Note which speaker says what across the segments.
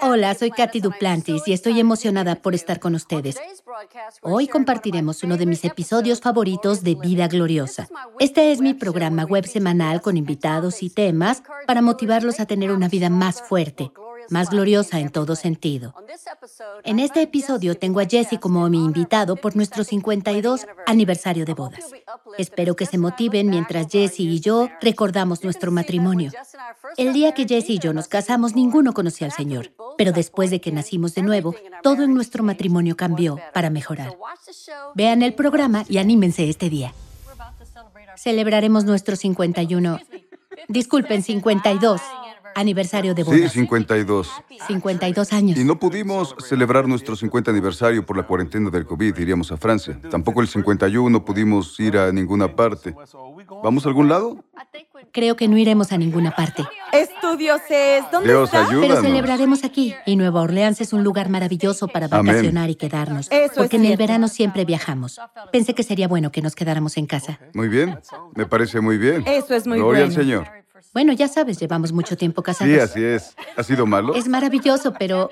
Speaker 1: Hola, soy Katy Duplantis y estoy emocionada por estar con ustedes. Hoy compartiremos uno de mis episodios favoritos de Vida Gloriosa. Este es mi programa web semanal con invitados y temas para motivarlos a tener una vida más fuerte, más gloriosa en todo sentido. En este episodio tengo a Jesse como mi invitado por nuestro 52 aniversario de bodas. Espero que se motiven mientras Jesse y yo recordamos nuestro matrimonio. El día que Jesse y yo nos casamos, ninguno conocía al Señor, pero después de que nacimos de nuevo, todo en nuestro matrimonio cambió para mejorar. Vean el programa y anímense este día. Celebraremos nuestro 51, disculpen, 52 aniversario de bodas.
Speaker 2: Sí, 52.
Speaker 1: 52 años.
Speaker 2: Y no pudimos celebrar nuestro 50 aniversario por la cuarentena del COVID, iríamos a Francia. Tampoco el 51 pudimos ir a ninguna parte. ¿Vamos a algún lado?
Speaker 1: Creo que no iremos a ninguna parte.
Speaker 3: Estudios es, ¿dónde
Speaker 2: Dios
Speaker 3: está?
Speaker 2: ayúdanos.
Speaker 1: Pero celebraremos aquí. Y Nueva Orleans es un lugar maravilloso para
Speaker 2: Amén.
Speaker 1: vacacionar y quedarnos.
Speaker 3: Eso es
Speaker 1: porque en el verano siempre viajamos. Pensé que sería bueno que nos quedáramos en casa.
Speaker 2: Muy bien, me parece muy bien.
Speaker 3: Eso es muy
Speaker 2: Gloria
Speaker 3: bueno.
Speaker 2: al Señor.
Speaker 1: Bueno, ya sabes, llevamos mucho tiempo casados.
Speaker 2: Sí, así es. ¿Ha sido malo?
Speaker 1: Es maravilloso, pero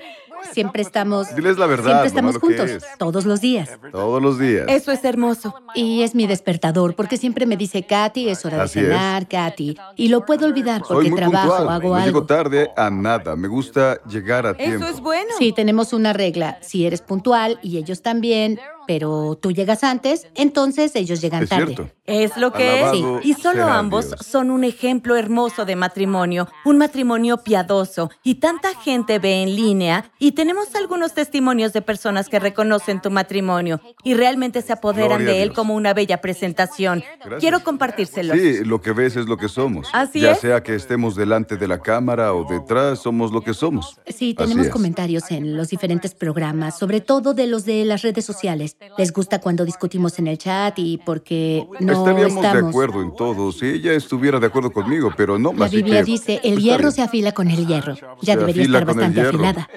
Speaker 1: siempre estamos.
Speaker 2: Diles la verdad,
Speaker 1: Siempre estamos juntos,
Speaker 2: es.
Speaker 1: todos los días.
Speaker 2: Todos los días.
Speaker 3: Eso es hermoso.
Speaker 1: Y es mi despertador, porque siempre me dice, Katy, es hora de
Speaker 2: Así es.
Speaker 1: cenar, Katy. Y lo puedo olvidar
Speaker 2: Soy
Speaker 1: porque
Speaker 2: muy
Speaker 1: trabajo,
Speaker 2: puntual.
Speaker 1: hago
Speaker 2: no
Speaker 1: algo.
Speaker 2: llego tarde a nada. Me gusta llegar a tiempo.
Speaker 3: Eso es bueno.
Speaker 1: Sí, tenemos una regla. Si eres puntual y ellos también, pero tú llegas antes, entonces ellos llegan
Speaker 2: Es
Speaker 1: tarde.
Speaker 2: cierto.
Speaker 3: Es lo que
Speaker 2: Alabado
Speaker 3: es. Y solo ambos
Speaker 2: Dios.
Speaker 3: son un ejemplo hermoso de matrimonio, un matrimonio piadoso. Y tanta gente ve en línea y tenemos algunos testimonios de personas que reconocen tu matrimonio y realmente se apoderan
Speaker 2: Gloria
Speaker 3: de él como una bella presentación.
Speaker 2: Gracias.
Speaker 3: Quiero compartírselos.
Speaker 2: Sí, lo que ves es lo que somos.
Speaker 3: Así
Speaker 2: ya
Speaker 3: es.
Speaker 2: sea que estemos delante de la cámara o detrás, somos lo que somos.
Speaker 1: Sí, tenemos comentarios en los diferentes programas, sobre todo de los de las redes sociales. Les gusta cuando discutimos en el chat y porque no
Speaker 2: Estaríamos de
Speaker 1: estamos.
Speaker 2: acuerdo en todo si ella estuviera de acuerdo conmigo, pero no
Speaker 1: La Biblia
Speaker 2: que
Speaker 1: dice, el
Speaker 2: está
Speaker 1: hierro se afila con el hierro. Ya
Speaker 2: Se
Speaker 1: debería estar bastante afilada.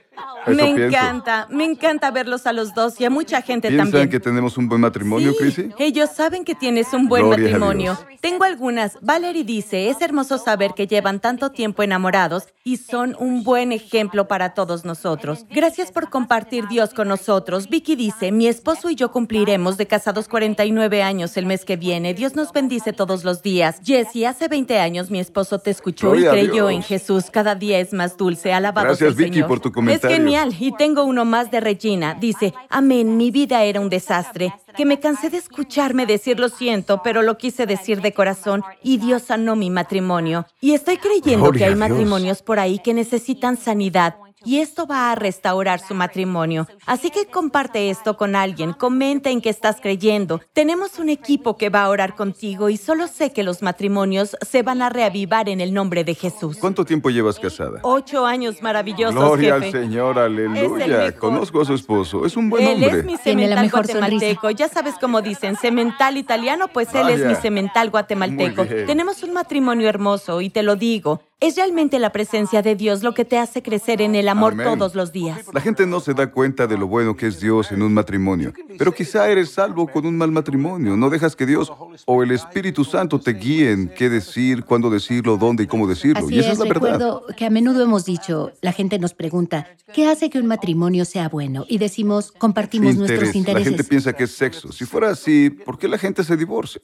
Speaker 2: Eso
Speaker 3: me
Speaker 2: pienso.
Speaker 3: encanta, me encanta verlos a los dos y a mucha gente
Speaker 2: ¿Piensan
Speaker 3: también.
Speaker 2: que tenemos un buen matrimonio,
Speaker 3: Sí,
Speaker 2: Chrissy?
Speaker 3: Ellos saben que tienes un buen
Speaker 2: Gloria
Speaker 3: matrimonio. Tengo algunas. Valerie dice, es hermoso saber que llevan tanto tiempo enamorados y son un buen ejemplo para todos nosotros. Gracias por compartir Dios con nosotros. Vicky dice, mi esposo y yo cumpliremos de casados 49 años el mes que viene. Dios nos bendice todos los días. Jessie, hace 20 años mi esposo te escuchó
Speaker 2: Gloria
Speaker 3: y creyó en Jesús. Cada día es más dulce. Alabado
Speaker 2: Gracias, Vicky,
Speaker 3: Señor.
Speaker 2: por tu comentario.
Speaker 3: Genial. Y tengo uno más de Regina. Dice, amén, mi vida era un desastre, que me cansé de escucharme decir lo siento, pero lo quise decir de corazón y Dios sanó mi matrimonio. Y estoy creyendo
Speaker 2: Gloria
Speaker 3: que hay matrimonios por ahí que necesitan sanidad. Y esto va a restaurar su matrimonio. Así que comparte esto con alguien, comenta en qué estás creyendo. Tenemos un equipo que va a orar contigo y solo sé que los matrimonios se van a reavivar en el nombre de Jesús.
Speaker 2: ¿Cuánto tiempo llevas casada?
Speaker 3: Ocho años maravillosos,
Speaker 2: Gloria al. Señor, aleluya. Conozco a su esposo, es un buen
Speaker 3: Él
Speaker 2: hombre.
Speaker 3: es mi semental
Speaker 1: mejor
Speaker 3: guatemalteco. Ya sabes cómo dicen, semental italiano, pues él es mi semental guatemalteco. Tenemos un matrimonio hermoso y te lo digo. Es realmente la presencia de Dios lo que te hace crecer en el amor
Speaker 2: Amén.
Speaker 3: todos los días.
Speaker 2: La gente no se da cuenta de lo bueno que es Dios en un matrimonio, pero quizá eres salvo con un mal matrimonio. No dejas que Dios o el Espíritu Santo te guíen qué decir, cuándo decirlo, dónde y cómo decirlo.
Speaker 1: Así
Speaker 2: y esa es,
Speaker 1: es,
Speaker 2: la verdad.
Speaker 1: recuerdo que a menudo hemos dicho, la gente nos pregunta, ¿qué hace que un matrimonio sea bueno? Y decimos, compartimos nuestros
Speaker 2: Interés. La
Speaker 1: intereses.
Speaker 2: gente piensa que es sexo. Si fuera así, ¿por qué la gente se divorcia?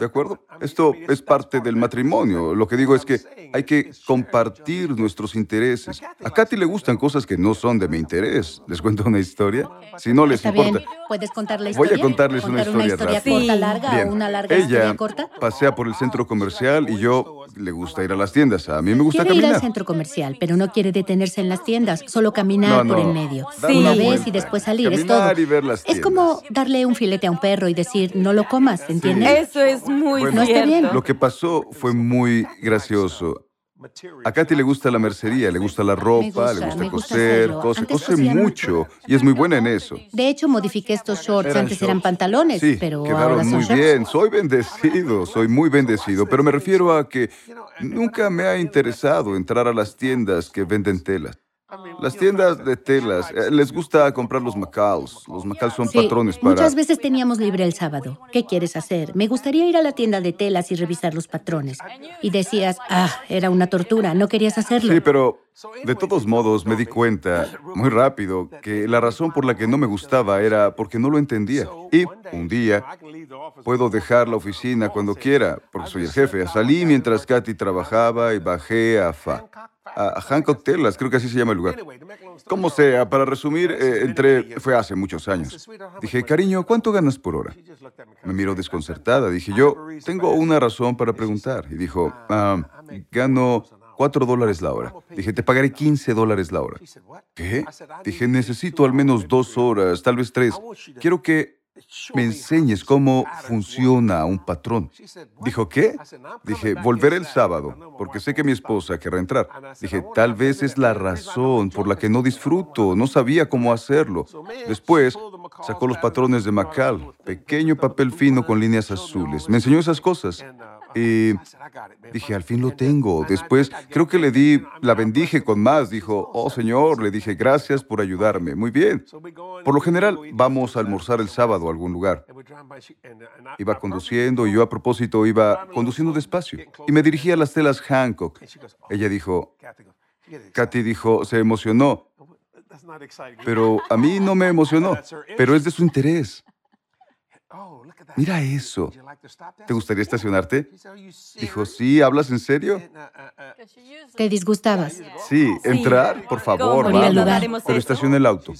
Speaker 2: ¿De acuerdo? Esto es parte del matrimonio. Lo que digo es que hay que compartir nuestros intereses. A Katy le gustan cosas que no son de mi interés. ¿Les cuento una historia? Si no les
Speaker 1: Está
Speaker 2: importa.
Speaker 1: bien, ¿puedes contar la
Speaker 2: Voy a
Speaker 1: historia?
Speaker 2: contarles una
Speaker 1: ¿Contar
Speaker 2: historia
Speaker 1: historia
Speaker 2: rápida.
Speaker 1: corta,
Speaker 3: Sí.
Speaker 1: larga
Speaker 2: Bien.
Speaker 1: o una larga
Speaker 2: Ella
Speaker 1: historia corta?
Speaker 2: pasea por el centro comercial y yo le gusta ir a las tiendas. A mí me gusta
Speaker 1: Quiere ir al
Speaker 2: caminar.
Speaker 1: centro comercial, pero no quiere detenerse en las tiendas, solo caminar
Speaker 2: No,
Speaker 1: por en medio.
Speaker 3: Sí.
Speaker 1: Una
Speaker 3: una
Speaker 1: vez y después salir, es todo.
Speaker 2: Caminar y ver las
Speaker 1: Es como darle un filete a un perro y decir, no lo comas, ¿entiendes?
Speaker 3: Eso es muy
Speaker 2: Bueno,
Speaker 1: No está bien.
Speaker 2: Lo que pasó fue muy gracioso. A Katy le gusta la mercería, le gusta la ropa,
Speaker 1: gusta,
Speaker 2: le gusta
Speaker 1: gusta
Speaker 2: coser,
Speaker 1: hacerlo.
Speaker 2: cose, cose mucho y es muy buena en eso.
Speaker 1: De hecho, modifiqué estos shorts. Antes eran pantalones,
Speaker 2: Sí,
Speaker 1: pero ahora
Speaker 2: quedaron
Speaker 1: son
Speaker 2: muy
Speaker 1: shorts.
Speaker 2: bien. Soy bendecido, soy muy bendecido, pero me refiero a que nunca me ha interesado entrar a las tiendas que venden telas. Las tiendas de telas, eh, les gusta comprar los macals. Los macals son
Speaker 1: Sí,
Speaker 2: patrones para...
Speaker 1: muchas veces teníamos libre el sábado. ¿Qué quieres hacer? Me gustaría ir a la tienda de telas y revisar los patrones. Y decías, ah, era una tortura, no querías hacerlo.
Speaker 2: Sí, pero de todos modos me di cuenta muy rápido que la razón por la que no me gustaba era porque no lo entendía. Y un día puedo dejar la oficina cuando quiera, porque soy el jefe. Salí mientras Katy trabajaba y bajé a, Fa- a Hancock Telas, creo que así se llama el lugar. Como sea, para resumir, eh, entré, fue hace muchos años. Dije, cariño, ¿cuánto ganas por hora? Me miró desconcertada. Dije, yo tengo una razón para preguntar. Y dijo, "Ah, gano cuatro dólares la hora. Dije, te pagaré 15 dólares la hora. ¿Qué? Dije, necesito al menos dos horas, tal vez tres. Quiero que me enseñes cómo funciona un patrón. Dijo, ¿qué? Dije, volveré el sábado, porque sé que mi esposa querrá entrar. Dije, tal vez es la razón por la que no disfruto, no sabía cómo hacerlo. Después sacó los patrones de Macal, pequeño papel fino con líneas azules. Me enseñó esas cosas. Y dije, al fin lo tengo. Después creo que le di, la bendije con más. Dijo, oh Señor, le dije, gracias por ayudarme. Muy bien. Por lo general, vamos a almorzar el sábado a algún lugar. Iba conduciendo y yo a propósito iba conduciendo despacio. Y me dirigí a las telas Hancock. Ella dijo, Katy dijo, se emocionó, pero a mí no me emocionó, pero es de su interés. Mira eso. ¿Te gustaría estacionarte? Dijo, sí, ¿hablas en serio?
Speaker 1: ¿Te disgustabas?
Speaker 2: Sí, entrar, por favor,
Speaker 1: ¿Cómo?
Speaker 2: Vamos. Pero estacioné el auto.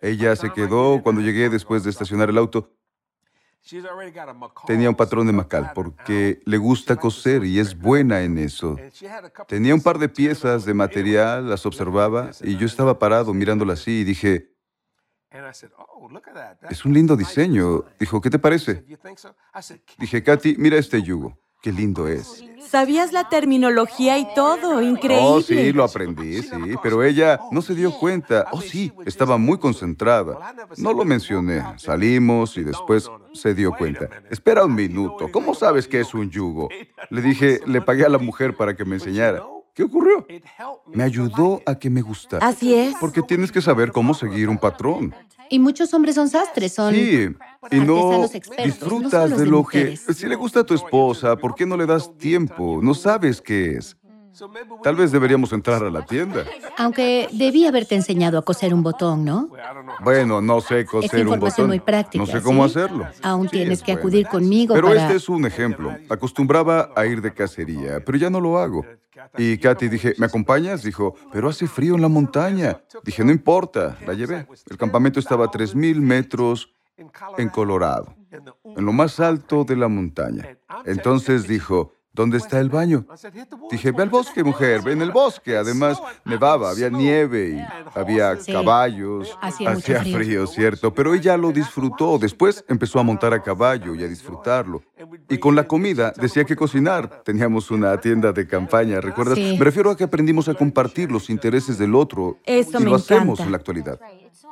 Speaker 2: Ella se quedó cuando llegué después de estacionar el auto. Tenía un patrón de Macal porque le gusta coser y es buena en eso. Tenía un par de piezas de material, las observaba y yo estaba parado mirándola así y dije, es un lindo diseño. Dijo, ¿qué te parece? Dije, Katy, mira este yugo. Qué lindo es.
Speaker 3: Sabías la terminología y todo, increíble.
Speaker 2: Oh, sí, lo aprendí, sí, pero ella no se dio cuenta. Oh, sí, estaba muy concentrada. No lo mencioné. Salimos y después se dio cuenta. Espera un minuto, ¿cómo sabes que es un yugo? Le dije, le pagué a la mujer para que me enseñara. ¿Qué ocurrió? Me ayudó a que me gustara.
Speaker 3: Así es.
Speaker 2: Porque tienes que saber cómo seguir un patrón.
Speaker 1: Y muchos hombres son sastres, son...
Speaker 2: Sí, y no
Speaker 1: expertos,
Speaker 2: disfrutas de
Speaker 1: de
Speaker 2: lo que... Si le gusta a tu esposa, ¿por qué no le das tiempo? No sabes qué es. Tal vez deberíamos entrar a la tienda.
Speaker 1: Aunque debí haberte enseñado a coser un botón, ¿no?
Speaker 2: Bueno, no sé coser un
Speaker 1: información
Speaker 2: botón.
Speaker 1: muy práctica.
Speaker 2: no sé cómo
Speaker 1: ¿sí?
Speaker 2: hacerlo.
Speaker 1: Aún
Speaker 2: Sí,
Speaker 1: tienes
Speaker 2: es
Speaker 1: que
Speaker 2: bueno.
Speaker 1: acudir conmigo
Speaker 2: Pero
Speaker 1: para...
Speaker 2: este es un ejemplo. Acostumbraba a ir de cacería, pero ya no lo hago. Y Katy dije, ¿me acompañas? Dijo, pero hace frío en la montaña. Dije, no importa, la llevé. El campamento estaba a 3.000 metros en Colorado, en lo más alto de la montaña. Entonces dijo, ¿dónde está el baño? Dije, ve al bosque, mujer, ve en el bosque. Además, nevaba, había nieve y había
Speaker 1: Sí.
Speaker 2: caballos.
Speaker 1: Hacía mucho frío.
Speaker 2: frío, cierto, pero ella lo disfrutó. Después empezó a montar a caballo y a disfrutarlo. Y con la comida decía que cocinar. Teníamos una tienda de campaña, ¿recuerdas?
Speaker 1: Sí.
Speaker 2: Me refiero a que aprendimos a compartir los intereses del otro.
Speaker 3: Eso
Speaker 2: y
Speaker 3: me
Speaker 2: lo hacemos
Speaker 3: encanta.
Speaker 2: en la actualidad.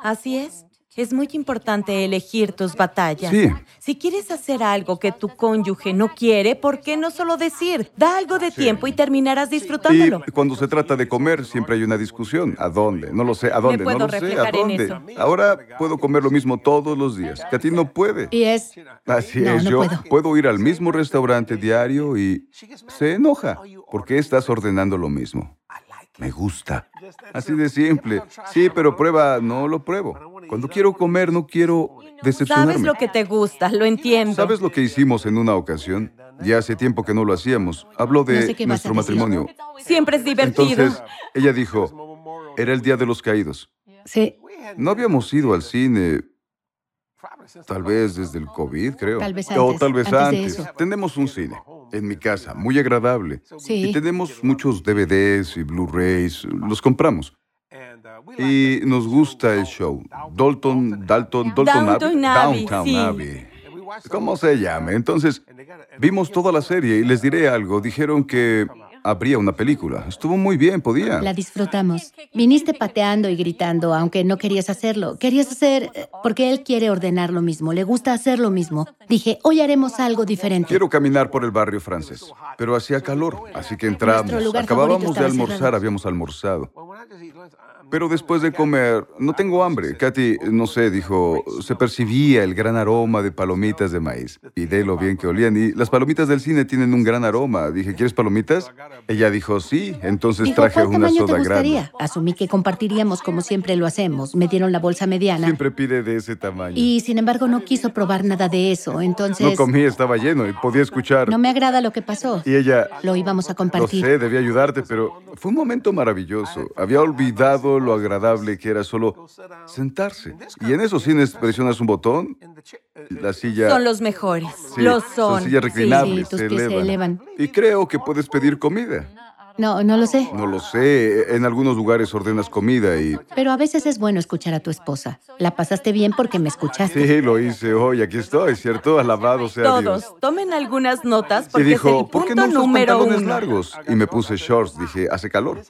Speaker 3: Así es. Es muy importante elegir tus batallas.
Speaker 2: Sí.
Speaker 3: Si quieres hacer algo que tu cónyuge no quiere, ¿por qué no solo decir? Da algo de tiempo y terminarás disfrutándolo.
Speaker 2: Y cuando se trata de comer, siempre hay una discusión. ¿A dónde? No lo sé. ¿A dónde?
Speaker 3: puedo
Speaker 2: no lo sé. ¿A
Speaker 3: en
Speaker 2: dónde?
Speaker 3: eso.
Speaker 2: Ahora puedo comer lo mismo todos los días. Que a ti no puede.
Speaker 1: Y es...
Speaker 2: Así
Speaker 1: No,
Speaker 2: es,
Speaker 1: no
Speaker 2: yo
Speaker 1: puedo.
Speaker 2: puedo ir al mismo restaurante diario y se enoja. ¿Por qué estás ordenando lo mismo? Me gusta. Así de simple. Sí, pero prueba, no lo pruebo. Cuando quiero comer, no quiero decepcionarme.
Speaker 3: Sabes lo que te gusta, lo entiendo.
Speaker 2: ¿Sabes lo que hicimos en una ocasión? Ya hace tiempo que no lo hacíamos. Habló de
Speaker 1: No sé
Speaker 2: nuestro matrimonio.
Speaker 3: Siempre es divertido.
Speaker 2: Entonces, ella dijo, era el Día de los Caídos.
Speaker 1: Sí,
Speaker 2: No habíamos ido al cine, tal vez desde el COVID, creo.
Speaker 1: Tal vez
Speaker 2: O
Speaker 1: antes,
Speaker 2: tal vez
Speaker 1: antes
Speaker 2: antes. Tenemos un cine en mi casa, muy agradable.
Speaker 1: Sí.
Speaker 2: Y tenemos muchos DVDs y Blu-rays, los compramos. Y nos gusta el show. Dalton, Dalton, Dalton
Speaker 3: Downton
Speaker 2: Abbey.
Speaker 3: Abbey,
Speaker 2: Downtown
Speaker 3: sí.
Speaker 2: Abbey. ¿Cómo se llama? Entonces, vimos toda la serie y les diré algo. Dijeron que habría una película. Estuvo muy bien, podía.
Speaker 1: la disfrutamos. Viniste pateando y gritando, aunque no querías hacerlo. Querías hacer... eh, Porque él quiere ordenar lo mismo, le gusta hacer lo mismo. Dije, hoy haremos algo diferente.
Speaker 2: Quiero caminar por el barrio francés, pero hacía calor, así que entramos. Acabábamos de almorzar,
Speaker 1: cerrado.
Speaker 2: habíamos almorzado. Pero después de comer, no tengo hambre. Katy, no sé, dijo, se percibía el gran aroma de palomitas de maíz. Y de lo bien que olían. Y las palomitas del cine tienen un gran aroma. Dije, ¿quieres palomitas? Ella dijo, sí. Entonces
Speaker 1: Dijo,
Speaker 2: traje
Speaker 1: ¿cuál
Speaker 2: una soda
Speaker 1: te gustaría?
Speaker 2: grande.
Speaker 1: Asumí que compartiríamos como siempre lo hacemos. Me dieron la bolsa mediana.
Speaker 2: Siempre pide de ese tamaño.
Speaker 1: Y sin embargo no quiso probar nada de eso. Entonces,
Speaker 2: No comí, estaba lleno y podía escuchar.
Speaker 1: no me agrada lo que pasó.
Speaker 2: Y ella,
Speaker 1: Lo íbamos a
Speaker 2: lo
Speaker 1: compartir.
Speaker 2: sé, debía ayudarte, pero fue un momento maravilloso. Había olvidado lo agradable que era solo sentarse. Y en esos cines presionas un botón, la silla...
Speaker 3: Son los mejores.
Speaker 2: Sí,
Speaker 3: Los son.
Speaker 2: sillas reclinables,
Speaker 1: Sí, tus
Speaker 2: se,
Speaker 1: pies se
Speaker 2: elevan.
Speaker 1: elevan.
Speaker 2: Y creo que puedes pedir comida.
Speaker 1: No, no lo sé.
Speaker 2: No lo sé, en algunos lugares ordenas comida y...
Speaker 1: Pero a veces es bueno escuchar a tu esposa. La pasaste bien porque me escuchaste.
Speaker 2: Sí, lo hice hoy, aquí estoy, ¿cierto? Alabado sea Dios.
Speaker 3: Todos, tomen algunas notas
Speaker 2: Y
Speaker 3: porque es
Speaker 2: dijo,
Speaker 3: el
Speaker 2: ¿por qué
Speaker 3: punto
Speaker 2: no usas
Speaker 3: número
Speaker 2: pantalones
Speaker 3: uno.
Speaker 2: largos? Y me puse shorts. Dije, hace calor.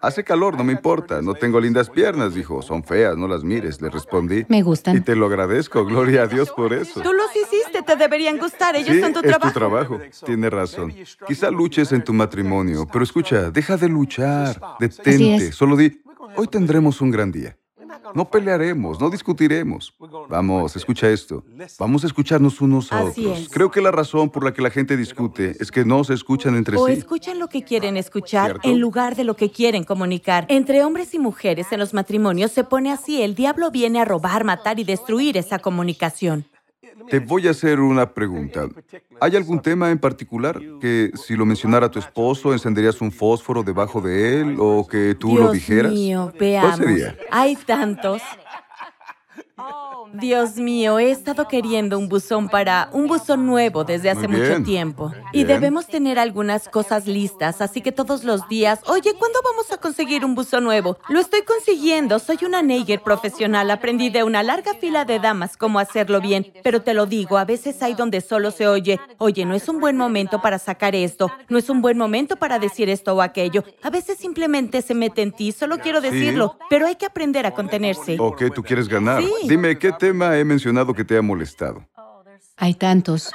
Speaker 2: Hace calor, no me importa. No tengo lindas piernas. Dijo, son feas, no las mires. Le respondí.
Speaker 1: Me
Speaker 2: Y
Speaker 1: gustan.
Speaker 2: te lo agradezco, gloria a Dios por eso.
Speaker 3: Tú los hiciste, te deberían gustar. Ellos
Speaker 2: Sí,
Speaker 3: son tu
Speaker 2: es
Speaker 3: trabajo.
Speaker 2: tu trabajo. Tiene razón. Quizá luches en tu matrimonio, pero escucha, deja de luchar. Detente. Solo di, hoy tendremos un gran día. No pelearemos, no discutiremos. Vamos, escucha esto. Vamos a escucharnos unos a
Speaker 3: Así
Speaker 2: otros.
Speaker 3: es.
Speaker 2: Creo que la razón por la que la gente discute es que no se escuchan entre
Speaker 3: O
Speaker 2: sí.
Speaker 3: escuchan lo que quieren escuchar
Speaker 2: ¿Cierto?
Speaker 3: en lugar de lo que quieren comunicar. Entre hombres y mujeres en los matrimonios se pone así. El diablo viene a robar, matar y destruir esa comunicación.
Speaker 2: Te voy a hacer una pregunta. ¿Hay algún tema en particular que si lo mencionara tu esposo encenderías un fósforo debajo de él o que tú
Speaker 3: Dios
Speaker 2: lo dijeras?
Speaker 3: mío, veamos.
Speaker 2: ¿Cuál sería?
Speaker 3: Hay tantos. Dios mío, he estado queriendo un buzón para un buzón nuevo desde hace mucho tiempo. Y
Speaker 2: Bien.
Speaker 3: debemos tener algunas cosas listas, así que todos los días, oye, ¿cuándo vamos a conseguir un buzón nuevo? Lo estoy consiguiendo, soy una Neiger profesional, aprendí de una larga fila de damas cómo hacerlo bien, pero te lo digo, a veces hay donde solo se oye, oye, no es un buen momento para sacar esto, no es un buen momento para decir esto o aquello. A veces simplemente se mete en ti, solo quiero decirlo, pero hay que aprender a contenerse.
Speaker 2: ¿O qué tú quieres ganar?
Speaker 3: Sí.
Speaker 2: Dime, ¿qué tema he mencionado que te ha molestado?
Speaker 1: Hay tantos.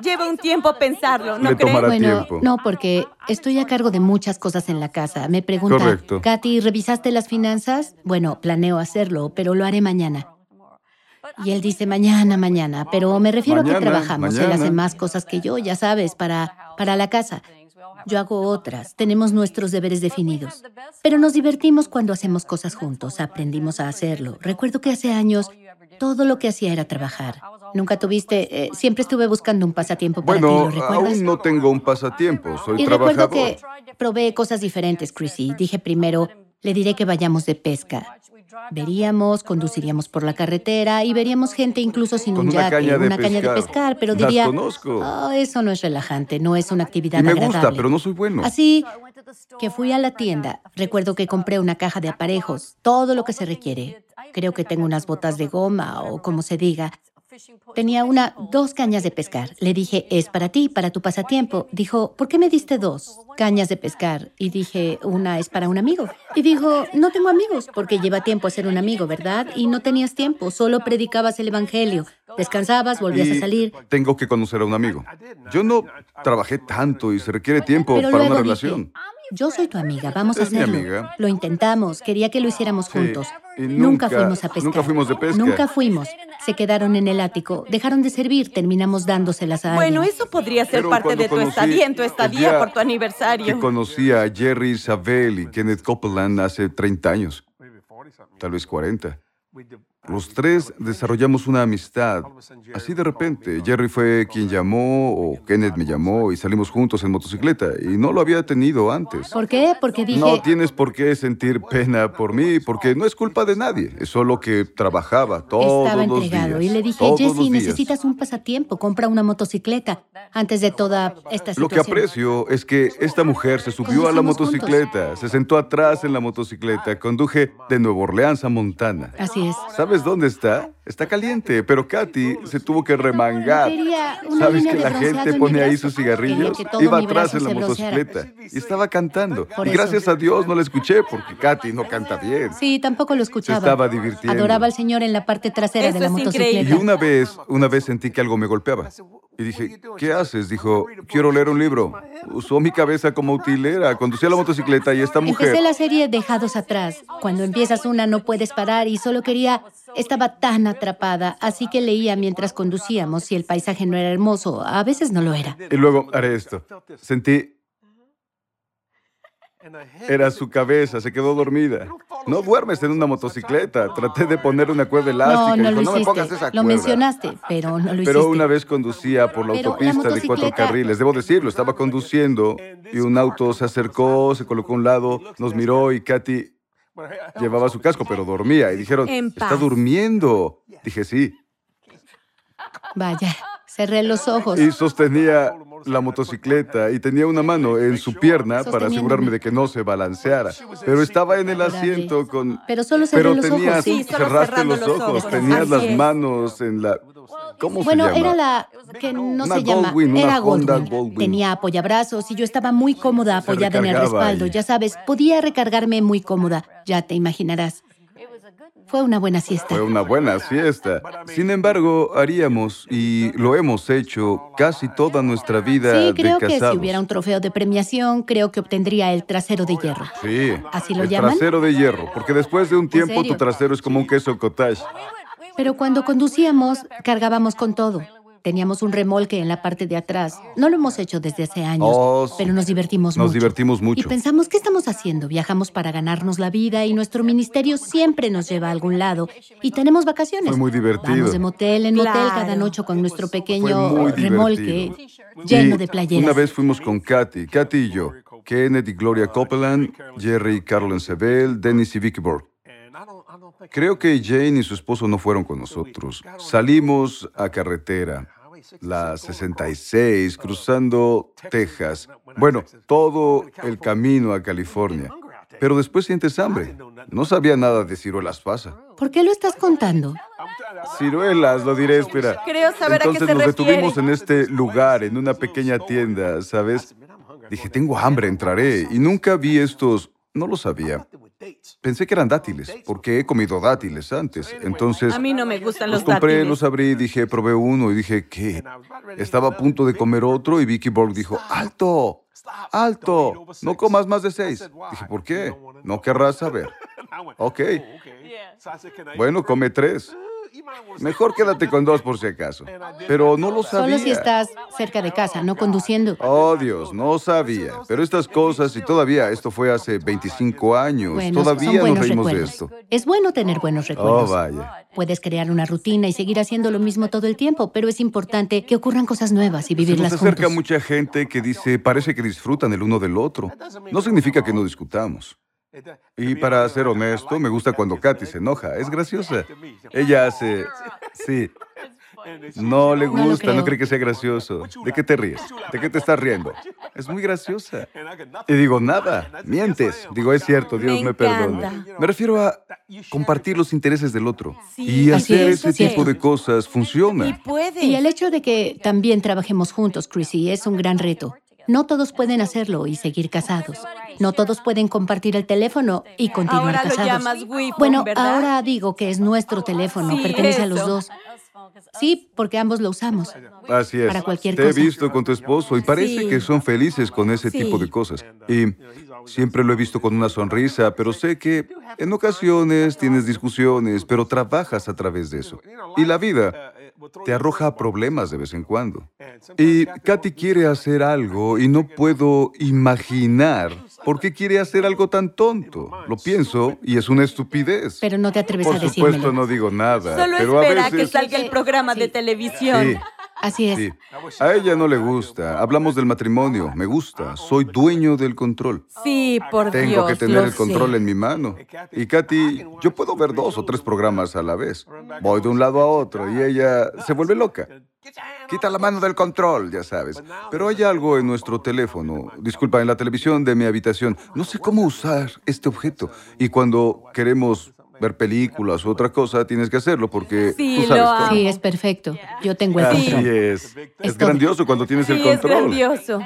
Speaker 3: Lleva un tiempo pensarlo, ¿no
Speaker 2: Le
Speaker 3: crees?
Speaker 2: tomará
Speaker 1: Bueno,
Speaker 2: tiempo.
Speaker 1: no, porque estoy a cargo de muchas cosas en la casa. Me pregunta,
Speaker 2: Correcto.
Speaker 1: Katy, ¿revisaste las finanzas? Bueno, planeo hacerlo, pero lo haré mañana. Y él dice mañana, mañana, pero me refiero a que trabajamos. Él hace más cosas que yo, ya sabes, para, para la casa. Yo hago otras, tenemos nuestros deberes definidos. Pero nos divertimos cuando hacemos cosas juntos, aprendimos a hacerlo. Recuerdo que hace años todo lo que hacía era trabajar. Nunca tuviste, eh, siempre estuve buscando un pasatiempo para
Speaker 2: Bueno,
Speaker 1: ti, ¿lo recuerdas?
Speaker 2: aún no tengo un pasatiempo, soy
Speaker 1: Y
Speaker 2: trabajador.
Speaker 1: recuerdo que probé cosas diferentes, Chrissy. Dije primero, le diré que vayamos de pesca. Veríamos, conduciríamos por la carretera y veríamos gente incluso sin
Speaker 2: Con
Speaker 1: un
Speaker 2: una
Speaker 1: yate,
Speaker 2: caña de
Speaker 1: una caña de
Speaker 2: pescar.
Speaker 1: pescar, pero
Speaker 2: Las
Speaker 1: diría,
Speaker 2: conozco.
Speaker 1: "Oh, eso no es relajante, no es una actividad
Speaker 2: Y me
Speaker 1: agradable.
Speaker 2: gusta, pero no soy bueno.
Speaker 1: Así que fui a la tienda. Recuerdo que compré una caja de aparejos, todo lo que se requiere. Creo que tengo unas botas de goma o como se diga. Tenía una, dos cañas de pescar. Le dije, es para ti, para tu pasatiempo. Dijo, ¿por qué me diste dos cañas de pescar? Y dije, una es para un amigo. Y dijo, no tengo amigos, porque lleva tiempo ser un amigo, ¿verdad? Y no tenías tiempo, solo predicabas el Evangelio. Descansabas, volvías a salir.
Speaker 2: Tengo que conocer a un amigo. Yo no trabajé tanto y se requiere tiempo
Speaker 1: Pero
Speaker 2: para una
Speaker 1: dije,
Speaker 2: relación.
Speaker 1: Yo soy tu amiga, vamos a
Speaker 2: Es mi
Speaker 1: hacerlo.
Speaker 2: amiga.
Speaker 1: Lo intentamos, quería que lo hiciéramos
Speaker 2: Sí,
Speaker 1: juntos.
Speaker 2: y
Speaker 1: nunca,
Speaker 2: nunca-
Speaker 1: fuimos a pescar.
Speaker 2: nunca fuimos de pesca.
Speaker 1: Nunca fuimos. Se quedaron en el ático, dejaron de servir, terminamos dándoselas a
Speaker 3: Bueno,
Speaker 1: alguien.
Speaker 3: eso podría ser
Speaker 2: Pero
Speaker 3: parte de tu estadía en tu estadía
Speaker 2: día
Speaker 3: por tu aniversario.
Speaker 2: Que conocí a Jerry Isabel y Kenneth Copeland hace 30 años, tal vez 40. Los tres desarrollamos una amistad. Así de repente, Jerry fue quien llamó o Kenneth me llamó y salimos juntos en motocicleta y no lo había tenido antes.
Speaker 1: ¿Por qué? Porque dije,
Speaker 2: No tienes por qué sentir pena por mí, porque no es culpa de nadie. Es solo que trabajaba todos
Speaker 1: estaba
Speaker 2: los
Speaker 1: entregado.
Speaker 2: días.
Speaker 1: Y le dije, Jesse, necesitas un pasatiempo, compra una motocicleta. Antes de toda esta
Speaker 2: Lo que
Speaker 1: situación.
Speaker 2: aprecio es que esta mujer se subió a la
Speaker 1: juntos.
Speaker 2: motocicleta, se sentó atrás en la motocicleta, conduje de Nueva Orleans a Montana.
Speaker 1: Así es.
Speaker 2: ¿Sabes dónde está? Está caliente, pero Katy se tuvo que remangar. ¿Sabes que la gente pone ahí sus cigarrillos? Iba atrás en la motocicleta y estaba cantando. Y gracias a Dios no la escuché porque Katy no canta bien.
Speaker 1: Sí, tampoco lo escuchaba.
Speaker 2: Se estaba divirtiendo.
Speaker 1: Adoraba al señor en la parte trasera de la motocicleta.
Speaker 2: Y una vez, una vez sentí que algo me golpeaba. Y dije, ¿qué haces? Dijo, quiero leer un libro. Usó mi cabeza como utilera. Conducía la motocicleta y esta mujer...
Speaker 1: Empecé la serie Dejados atrás. Cuando empiezas una no puedes parar y solo quería... Estaba tan atrapada, así que leía mientras conducíamos. Si el paisaje no era hermoso, a veces no lo era.
Speaker 2: Y luego haré esto. Sentí, era su cabeza, se quedó dormida. No duermes en una motocicleta. Traté de poner una cuerda elástica.
Speaker 1: No, no
Speaker 2: Dijo,
Speaker 1: lo
Speaker 2: me pongas
Speaker 1: hiciste.
Speaker 2: esa
Speaker 1: Lo
Speaker 2: cuerda".
Speaker 1: mencionaste, pero no lo hiciste.
Speaker 2: Pero una vez conducía por la
Speaker 1: Pero la
Speaker 2: autopista de cuatro carriles. Debo decirlo, estaba conduciendo y un auto se acercó, se colocó a un lado, nos miró y Katy llevaba su casco, pero dormía. Y dijeron, está durmiendo. Dije, sí.
Speaker 1: Vaya, cerré los ojos.
Speaker 2: Y sostenía la motocicleta y tenía una mano en su pierna para asegurarme de que no se balanceara. Pero estaba en el asiento con...
Speaker 1: Pero solo cerré
Speaker 2: Pero
Speaker 1: los
Speaker 2: tenías,
Speaker 1: ojos, sí.
Speaker 3: Solo
Speaker 2: cerraste los ojos,
Speaker 3: ojos,
Speaker 2: tenías
Speaker 3: así
Speaker 2: las
Speaker 3: es.
Speaker 2: manos en la... ¿Cómo
Speaker 1: Bueno,
Speaker 2: se llama?
Speaker 1: era la que no
Speaker 2: Una
Speaker 1: se llama,
Speaker 2: Goldwyn, una
Speaker 1: era
Speaker 2: Honda
Speaker 1: Goldwyn.
Speaker 2: Goldwyn.
Speaker 1: Tenía apoyabrazos y yo estaba muy cómoda apoyada en el respaldo.
Speaker 2: ahí.
Speaker 1: Ya sabes, podía recargarme muy cómoda. Ya te imaginarás. Fue una buena siesta.
Speaker 2: Fue una buena siesta. Sin embargo, haríamos, y lo hemos hecho, casi toda nuestra vida
Speaker 1: Sí,
Speaker 2: de
Speaker 1: creo que si hubiera un trofeo de premiación, creo que obtendría el trasero de hierro.
Speaker 2: Sí,
Speaker 1: ¿Así lo
Speaker 2: el
Speaker 1: llaman?
Speaker 2: trasero de hierro, porque después de un tiempo tu trasero es como un queso cottage.
Speaker 1: Pero cuando conducíamos, cargábamos con todo. Teníamos un remolque en la parte de atrás. No lo hemos hecho desde hace años,
Speaker 2: Oh,
Speaker 1: pero nos divertimos
Speaker 2: Nos
Speaker 1: mucho.
Speaker 2: divertimos mucho.
Speaker 1: Y pensamos, ¿qué estamos haciendo? Viajamos para ganarnos la vida y nuestro ministerio siempre nos lleva a algún lado. Y tenemos vacaciones.
Speaker 2: Fue muy divertido.
Speaker 1: Vamos de motel en motel
Speaker 3: Claro.
Speaker 1: cada noche con nuestro pequeño remolque
Speaker 2: divertido.
Speaker 1: lleno
Speaker 2: Y
Speaker 1: de playeras.
Speaker 2: Una vez fuimos con Katy, Katy y yo, Kenneth y Gloria Copeland, Jerry y Carolyn Sebel, Dennis y Vicky Borg. Creo que Jane y su esposo no fueron con nosotros. Salimos a carretera, la 66, cruzando Texas. Bueno, todo el camino a California. Pero después sientes hambre. No sabía nada de ciruelas pasa.
Speaker 1: ¿Por qué lo estás contando?
Speaker 2: Ciruelas, lo diré, espera.
Speaker 3: Creo saber a qué
Speaker 2: Entonces
Speaker 3: se
Speaker 2: nos
Speaker 3: refiere.
Speaker 2: detuvimos en este lugar, en una pequeña tienda, ¿sabes? Dije, tengo hambre, entraré. Y nunca vi estos, no lo sabía. Pensé que eran dátiles, porque he comido dátiles antes. Entonces,
Speaker 3: A mí no me gustan
Speaker 2: los
Speaker 3: los
Speaker 2: compré,
Speaker 3: dátiles.
Speaker 2: los abrí, dije, probé uno y dije, ¿qué? Estaba a punto de comer otro y Vicky Borg dijo, ¡alto! ¡Alto! No comas más de seis. Dije, ¿por qué? No querrás saber. Ok. Bueno, come tres. Mejor quédate con dos por si acaso. Pero no lo sabía.
Speaker 1: Solo si estás cerca de casa, no conduciendo.
Speaker 2: Oh, Dios, no sabía. Pero estas cosas, y todavía, esto fue hace 25 años,
Speaker 1: Bueno,
Speaker 2: todavía nos reímos de esto.
Speaker 1: Es bueno tener buenos
Speaker 2: Oh,
Speaker 1: recuerdos.
Speaker 2: vaya.
Speaker 1: Puedes crear una rutina y seguir haciendo lo mismo todo el tiempo, pero es importante que ocurran cosas nuevas y
Speaker 2: Se
Speaker 1: vivirlas
Speaker 2: nos acerca
Speaker 1: juntos.
Speaker 2: mucha gente que dice, parece que disfrutan el uno del otro. No significa que no discutamos. Y para ser honesto, me gusta cuando Katy se enoja. Es graciosa. Ella hace... Sí. No le gusta, no, cree que sea gracioso. ¿De qué te ríes? ¿De qué te estás riendo? Es muy graciosa. Y digo, nada, mientes. Digo, es cierto, Dios
Speaker 3: Me
Speaker 2: me, perdone. Me refiero a compartir los intereses del otro.
Speaker 3: Sí.
Speaker 2: y
Speaker 1: Así
Speaker 2: hacer
Speaker 1: es,
Speaker 2: ese tipo de cosas
Speaker 3: Y
Speaker 2: funciona.
Speaker 3: puede.
Speaker 1: Y el hecho de que también trabajemos juntos, Chrissy, es un gran reto. No todos pueden hacerlo y seguir casados. No todos pueden compartir el teléfono y continuar
Speaker 3: Ahora lo
Speaker 1: casados.
Speaker 3: llamas
Speaker 1: Bueno,
Speaker 3: ¿verdad?
Speaker 1: ahora digo que es nuestro teléfono,
Speaker 3: Sí,
Speaker 1: pertenece a los dos. Sí, porque ambos lo usamos.
Speaker 2: Así es.
Speaker 1: Para cualquier
Speaker 2: Te he
Speaker 1: cosa.
Speaker 2: visto con tu esposo y parece
Speaker 3: Sí.
Speaker 2: que son felices con ese
Speaker 3: Sí.
Speaker 2: tipo de cosas. Y siempre lo he visto con una sonrisa, pero sé que en ocasiones tienes discusiones, pero trabajas a través de eso. Y la vida te arroja problemas de vez en cuando. Y Katy quiere hacer algo y no puedo imaginar por qué quiere hacer algo tan tonto. Lo pienso y es una estupidez.
Speaker 1: Pero no te atreves
Speaker 2: Por
Speaker 1: a
Speaker 2: supuesto
Speaker 1: decírmelo.
Speaker 2: no digo nada,
Speaker 3: Solo
Speaker 2: pero a
Speaker 3: espera que salga el programa de televisión.
Speaker 2: Sí.
Speaker 1: Así es.
Speaker 2: Sí. A ella no le gusta. Hablamos del matrimonio. Me gusta. Soy dueño del control.
Speaker 3: Sí, por
Speaker 2: Tengo
Speaker 3: Dios.
Speaker 2: que tener el control
Speaker 3: sé.
Speaker 2: en mi mano. Y Katy, yo puedo ver dos o tres programas a la vez. Voy de un lado a otro y ella se vuelve loca. Quita la mano del control, ya sabes. Pero hay algo en nuestro teléfono, disculpa, en la televisión de mi habitación. No sé cómo usar este objeto. Y cuando queremos ver películas u otra cosa, tienes que hacerlo porque
Speaker 3: Sí,
Speaker 2: tú sabes cómo.
Speaker 1: Sí, es perfecto. Yo tengo el
Speaker 2: Así
Speaker 1: control.
Speaker 2: es.
Speaker 1: Es
Speaker 2: Es grandioso cuando tienes el
Speaker 3: Sí, es
Speaker 2: control.
Speaker 3: grandioso.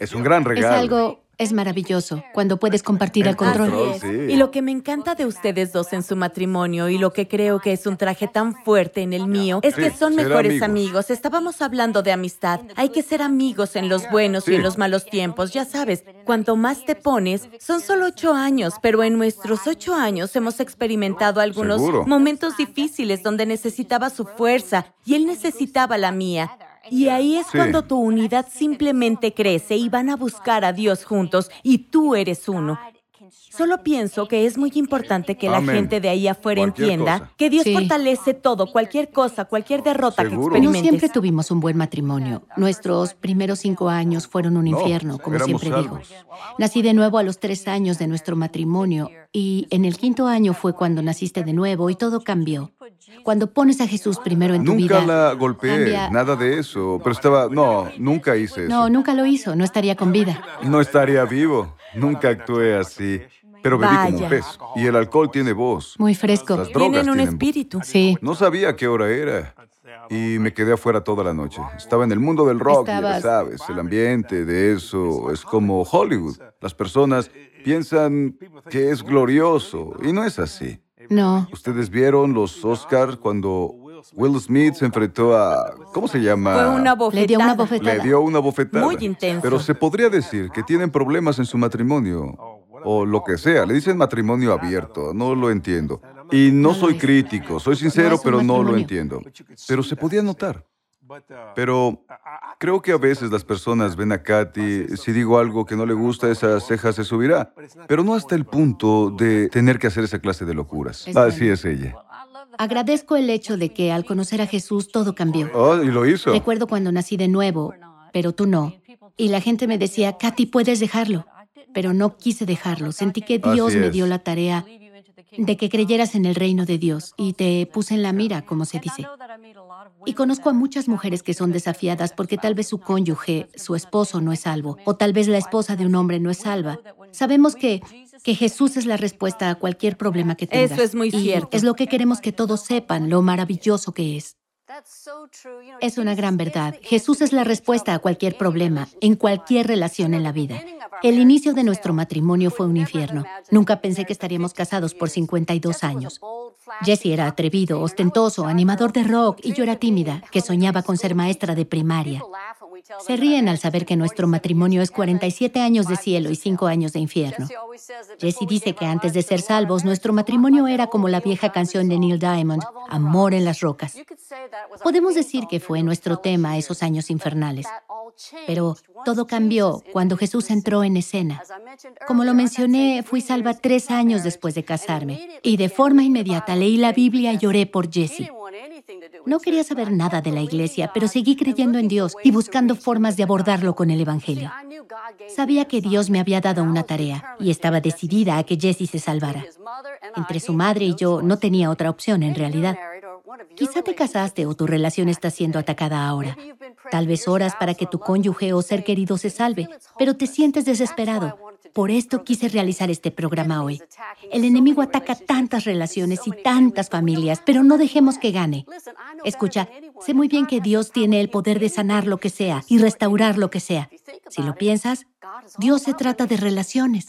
Speaker 2: Es un gran
Speaker 1: Es
Speaker 2: regalo.
Speaker 1: algo, es maravilloso cuando puedes compartir el control.
Speaker 3: Así es. Y lo que me encanta de ustedes dos en su matrimonio y lo que creo que es un traje tan fuerte en el mío es que son mejores
Speaker 2: amigos.
Speaker 3: amigos. Estábamos hablando de amistad. Hay que ser amigos en los buenos y en los malos tiempos. Ya sabes, cuanto más te pones, son solo ocho años, pero en nuestros ocho años hemos experimentado algunos
Speaker 2: Seguro.
Speaker 3: momentos difíciles donde necesitaba su fuerza y él necesitaba la mía. Y ahí es
Speaker 2: Sí.
Speaker 3: cuando tu unidad simplemente crece y van a buscar a Dios juntos y tú eres uno. Solo pienso que es muy importante que la gente de ahí afuera
Speaker 2: Cualquier
Speaker 3: entienda
Speaker 2: cosa.
Speaker 3: que Dios
Speaker 1: Sí.
Speaker 3: fortalece todo, cualquier cosa, cualquier derrota que
Speaker 2: Seguro.
Speaker 1: No
Speaker 3: experimentes.
Speaker 1: siempre tuvimos un buen matrimonio. Nuestros primeros cinco años fueron un
Speaker 2: No,
Speaker 1: infierno, como siempre digo. Nací de nuevo a los tres años de nuestro matrimonio y en el quinto año fue cuando naciste de nuevo y todo cambió. Cuando pones a Jesús primero en tu
Speaker 2: Nunca
Speaker 1: vida.
Speaker 2: la golpeé,
Speaker 1: cambia-
Speaker 2: nada de eso. Pero estaba, no, nunca hice eso.
Speaker 1: No, nunca lo hizo, no estaría con vida.
Speaker 2: No estaría vivo. Nunca actué así. Pero bebí como un pez. Y el alcohol tiene voz.
Speaker 1: Muy fresco.
Speaker 2: Las drogas
Speaker 3: Tienen un
Speaker 2: tienen-
Speaker 3: espíritu.
Speaker 1: Sí.
Speaker 2: No sabía qué hora era. Y me quedé afuera toda la noche. Estaba en el mundo del rock, ya
Speaker 1: Estabas-
Speaker 2: sabes, el ambiente de eso es como Hollywood. Las personas piensan que es glorioso y no es así.
Speaker 1: No,
Speaker 2: Ustedes vieron los Oscars cuando Will Smith se enfrentó a ¿cómo se llama?
Speaker 3: Fue una bofetada.
Speaker 1: le dio una bofetada.
Speaker 2: Le dio una bofetada.
Speaker 3: Muy intenso.
Speaker 2: Pero se podría decir que tienen problemas en su matrimonio o lo que sea. Le dicen matrimonio abierto. No lo entiendo. Y no soy crítico, soy sincero, pero no lo entiendo. Pero se podía notar. Pero creo que a veces las personas ven a Katy, si digo algo que no le gusta, esa ceja se subirá. Pero no hasta el punto de tener que hacer esa clase de locuras. Así es ella.
Speaker 1: agradezco el hecho de que al conocer a Jesús todo cambió.
Speaker 2: Oh, y lo hizo.
Speaker 1: Recuerdo cuando nací de nuevo, pero tú no. Y la gente me decía, Katy, puedes dejarlo. Pero no quise dejarlo. Sentí que Dios me dio la tarea de que creyeras en el reino de Dios y te puse en la mira, como se dice. Y conozco a muchas mujeres que son desafiadas porque tal vez su cónyuge, su esposo no es salvo, o tal vez la esposa de un hombre no es salva. Sabemos que, que Jesús es la respuesta a cualquier problema que tengas.
Speaker 3: Eso es muy
Speaker 1: Y
Speaker 3: cierto.
Speaker 1: Es lo que queremos que todos sepan, lo maravilloso que es. Es una gran verdad. Jesús es la respuesta a cualquier problema, en cualquier relación en la vida. El inicio de nuestro matrimonio fue un infierno. Nunca pensé que estaríamos casados por 52 años. Jesse era atrevido, ostentoso, animador de rock y yo era tímida, que soñaba con ser maestra de primaria. Se ríen al saber que nuestro matrimonio es 47 años de cielo y 5 años de infierno. Jesse dice que antes de ser salvos, nuestro matrimonio era como la vieja canción de Neil Diamond, Amor en las rocas. Podemos decir que fue nuestro tema esos años infernales. Pero todo cambió cuando Jesús entró en escena. Como lo mencioné, fui salva tres años después de casarme y de forma inmediata leí la Biblia y lloré por Jesse. No quería saber nada de la iglesia, pero seguí creyendo en Dios y buscando formas de abordarlo con el Evangelio. Sabía que Dios me había dado una tarea y estaba decidida a que Jesse se salvara. Entre su madre y yo no tenía otra opción en realidad. Quizá te casaste o tu relación está siendo atacada ahora. Tal vez oras para que tu cónyuge o ser querido se salve, pero te sientes desesperado. Por esto quise realizar este programa hoy. El enemigo ataca tantas relaciones y tantas familias, pero no dejemos que gane. Escucha, sé muy bien que Dios tiene el poder de sanar lo que sea y restaurar lo que sea. Si lo piensas, Dios se trata de relaciones.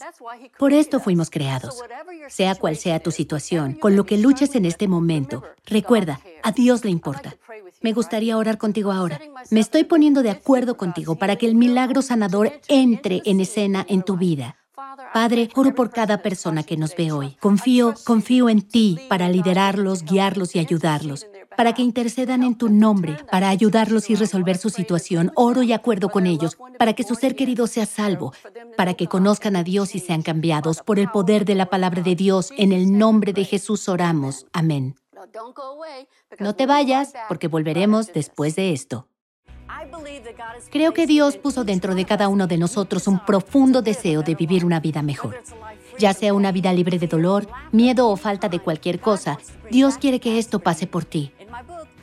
Speaker 1: Por esto fuimos creados. Sea cual sea tu situación, con lo que luches en este momento, recuerda, a Dios le importa. Me gustaría orar contigo ahora. Me estoy poniendo de acuerdo contigo para que el milagro sanador entre en escena en tu vida. Padre, oro por cada persona que nos ve hoy. Confío, confío en ti para liderarlos, guiarlos y ayudarlos. Para que intercedan en tu nombre, para ayudarlos y resolver su situación. Oro y acuerdo con ellos, para que su ser querido sea salvo, para que conozcan a Dios y sean cambiados. Por el poder de la palabra de Dios, en el nombre de Jesús oramos. Amén. No te vayas, porque volveremos después de esto. Creo que Dios puso dentro de cada uno de nosotros un profundo deseo de vivir una vida mejor. Ya sea una vida libre de dolor, miedo o falta de cualquier cosa, Dios quiere que esto pase por ti.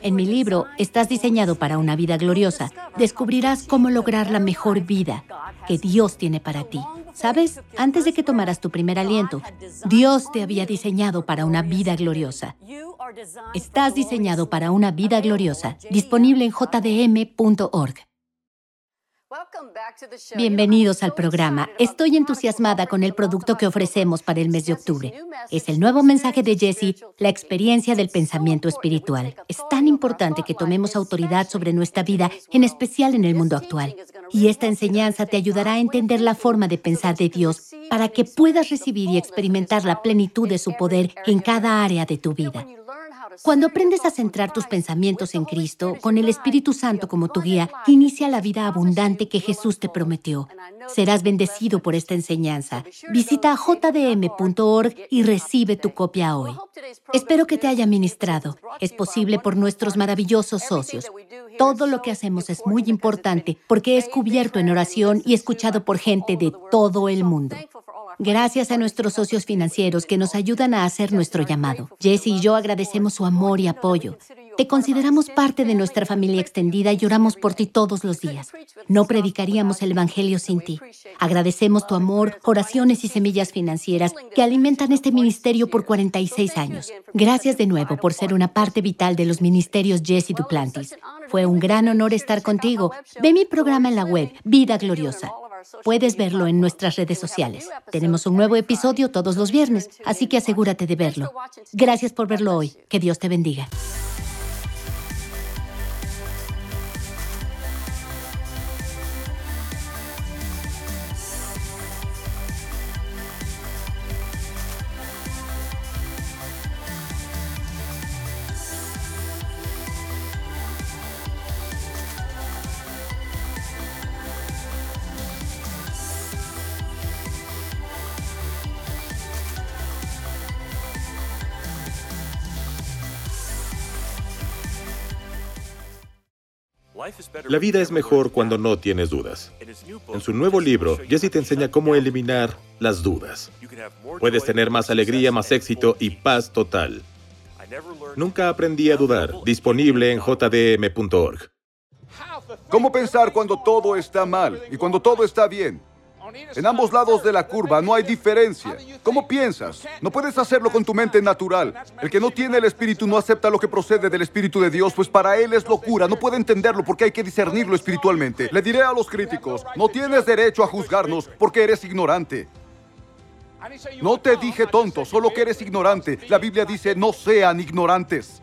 Speaker 1: En mi libro, Estás diseñado para una vida gloriosa, descubrirás cómo lograr la mejor vida que Dios tiene para ti. Sabes, antes de que tomaras tu primer aliento, Dios te había diseñado para una vida gloriosa. Estás diseñado para una vida gloriosa, disponible en jdm.org. Bienvenidos al programa. Estoy entusiasmada con el producto que ofrecemos para el mes de octubre. Es el nuevo mensaje de Jesse, la experiencia del pensamiento espiritual. Es tan importante que tomemos autoridad sobre nuestra vida, en especial en el mundo actual. Y esta enseñanza te ayudará a entender la forma de pensar de Dios para que puedas recibir y experimentar la plenitud de su poder en cada área de tu vida. Cuando aprendes a centrar tus pensamientos en Cristo, con el Espíritu Santo como tu guía, inicia la vida abundante que Jesús te prometió. Serás bendecido por esta enseñanza. Visita jdm.org y recibe tu copia hoy. Espero que te haya ministrado. Es posible por nuestros maravillosos socios. Todo lo que hacemos es muy importante porque es cubierto en oración y escuchado por gente de todo el mundo. Gracias a nuestros socios financieros que nos ayudan a hacer nuestro llamado. Jesse y yo agradecemos su amor y apoyo. Te consideramos parte de nuestra familia extendida y lloramos por ti todos los días. No predicaríamos el Evangelio sin ti. Agradecemos tu amor, oraciones y semillas financieras que alimentan este ministerio por 46 años. Gracias de nuevo por ser una parte vital de los ministerios Jesse Duplantis. Fue un gran honor estar contigo. Ve mi programa en la web, Vida Gloriosa. Puedes verlo en nuestras redes sociales. Tenemos un nuevo episodio todos los viernes, así que asegúrate de verlo. Gracias por verlo hoy. Que Dios te bendiga.
Speaker 4: La vida es mejor cuando no tienes dudas. En su nuevo libro, Jesse te enseña cómo eliminar las dudas. Puedes tener más alegría, más éxito y paz total. Nunca aprendí a dudar. Disponible en jdm.org.
Speaker 2: ¿Cómo pensar cuando todo está mal y cuando todo está bien? En ambos lados de la curva no hay diferencia. ¿Cómo piensas? No puedes hacerlo con tu mente natural. El que no tiene el Espíritu no acepta lo que procede del Espíritu de Dios, pues para él es locura. No puede entenderlo porque hay que discernirlo espiritualmente. Le diré a los críticos, no tienes derecho a juzgarnos porque eres ignorante. No te dije tonto, solo que eres ignorante. La Biblia dice, no sean ignorantes.